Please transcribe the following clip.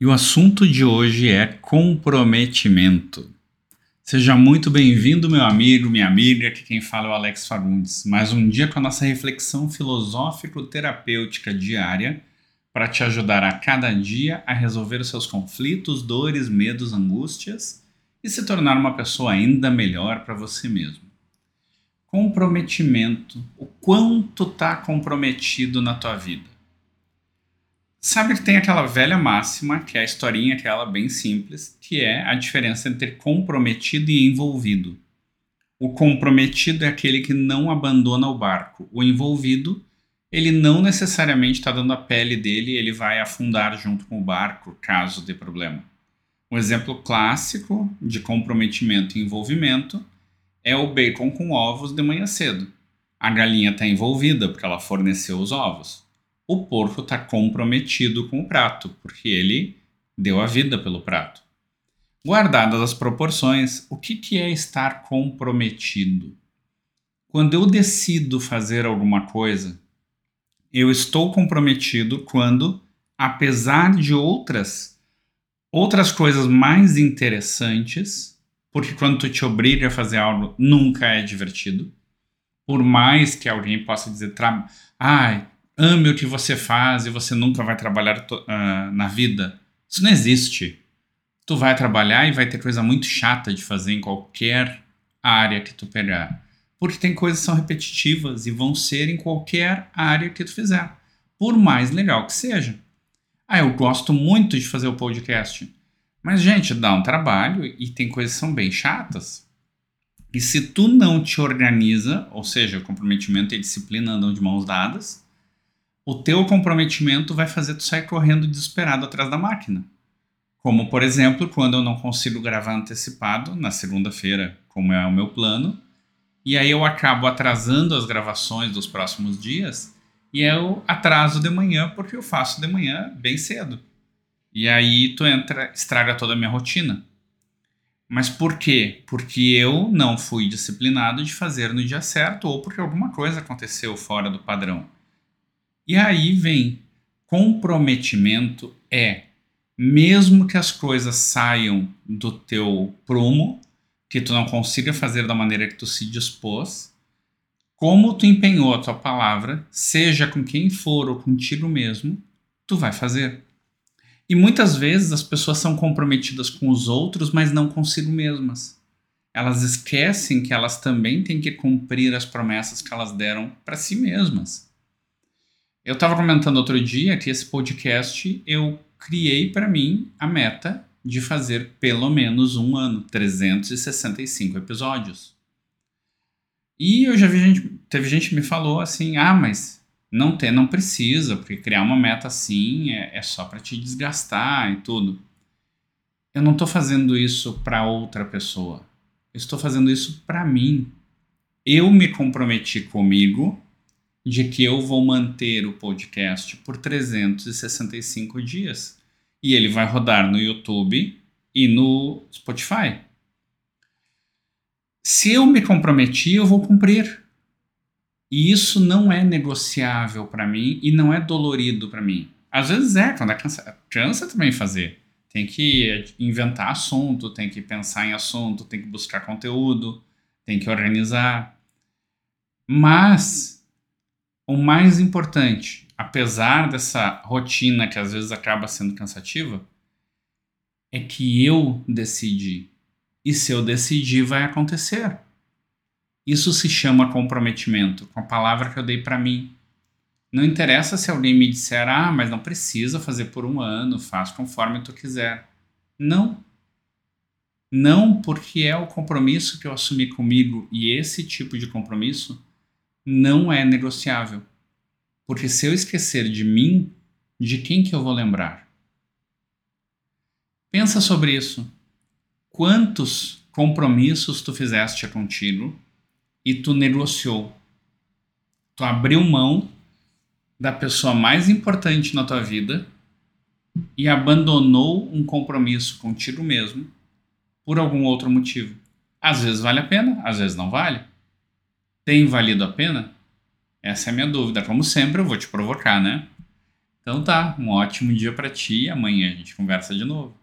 E o assunto de hoje é comprometimento. Seja muito bem-vindo, meu amigo, minha amiga, que quem fala é o Alex Fagundes. Mais um dia com a nossa reflexão filosófico-terapêutica diária para te ajudar a cada dia a resolver os seus conflitos, dores, medos, angústias e se tornar uma pessoa ainda melhor para você mesmo. Comprometimento. O quanto está comprometido na tua vida? Sabe que tem aquela velha máxima, que é a historinha aquela bem simples, que é a diferença entre comprometido e envolvido. O comprometido é aquele que não abandona o barco. O envolvido, ele não necessariamente está dando a pele dele, ele vai afundar junto com o barco, caso dê problema. Um exemplo clássico de comprometimento e envolvimento é o bacon com ovos de manhã cedo. A galinha está envolvida porque ela forneceu os ovos o porco está comprometido com o prato, porque ele deu a vida pelo prato. Guardadas as proporções, o que, que é estar comprometido? Quando eu decido fazer alguma coisa, eu estou comprometido quando, apesar de outras outras coisas mais interessantes, porque quando tu te obriga a fazer algo, nunca é divertido. Por mais que alguém possa dizer, ai, ame o que você faz e você nunca vai trabalhar uh, na vida. Isso não existe. Tu vai trabalhar e vai ter coisa muito chata de fazer em qualquer área que tu pegar. Porque tem coisas que são repetitivas e vão ser em qualquer área que tu fizer. Por mais legal que seja. Ah, eu gosto muito de fazer o podcast. Mas, gente, dá um trabalho e tem coisas que são bem chatas. E se tu não te organiza, ou seja, comprometimento e disciplina andam de mãos dadas, o teu comprometimento vai fazer tu sair correndo desesperado atrás da máquina. Como, por exemplo, quando eu não consigo gravar antecipado na segunda-feira, como é o meu plano, e aí eu acabo atrasando as gravações dos próximos dias, e eu atraso de manhã porque eu faço de manhã bem cedo. E aí tu entra, estraga toda a minha rotina. Mas por quê? Porque eu não fui disciplinado de fazer no dia certo ou porque alguma coisa aconteceu fora do padrão. E aí vem comprometimento é mesmo que as coisas saiam do teu prumo, que tu não consiga fazer da maneira que tu se dispôs, como tu empenhou a tua palavra, seja com quem for ou contigo mesmo, tu vai fazer. E muitas vezes as pessoas são comprometidas com os outros, mas não consigo mesmas. Elas esquecem que elas também têm que cumprir as promessas que elas deram para si mesmas. Eu estava comentando outro dia que esse podcast eu criei para mim a meta de fazer pelo menos um ano, 365 episódios. E eu já vi gente, teve gente que me falou assim: ah, mas não tem, não precisa, porque criar uma meta assim é, é só para te desgastar e tudo. Eu não estou fazendo isso para outra pessoa. Eu estou fazendo isso para mim. Eu me comprometi comigo de que eu vou manter o podcast por 365 dias. E ele vai rodar no YouTube e no Spotify. Se eu me comprometi, eu vou cumprir. E isso não é negociável para mim e não é dolorido para mim. Às vezes é, quando é cansa, cansa também fazer. Tem que inventar assunto, tem que pensar em assunto, tem que buscar conteúdo, tem que organizar. Mas o mais importante, apesar dessa rotina que às vezes acaba sendo cansativa, é que eu decidi. E se eu decidir, vai acontecer. Isso se chama comprometimento, com a palavra que eu dei para mim. Não interessa se alguém me disser, ah, mas não precisa fazer por um ano, faz conforme tu quiser. Não. Não, porque é o compromisso que eu assumi comigo e esse tipo de compromisso não é negociável. Porque se eu esquecer de mim, de quem que eu vou lembrar? Pensa sobre isso. Quantos compromissos tu fizeste contigo e tu negociou? Tu abriu mão da pessoa mais importante na tua vida e abandonou um compromisso contigo mesmo por algum outro motivo. Às vezes vale a pena, às vezes não vale. Tem valido a pena? Essa é a minha dúvida. Como sempre, eu vou te provocar, né? Então tá, um ótimo dia para ti e amanhã a gente conversa de novo.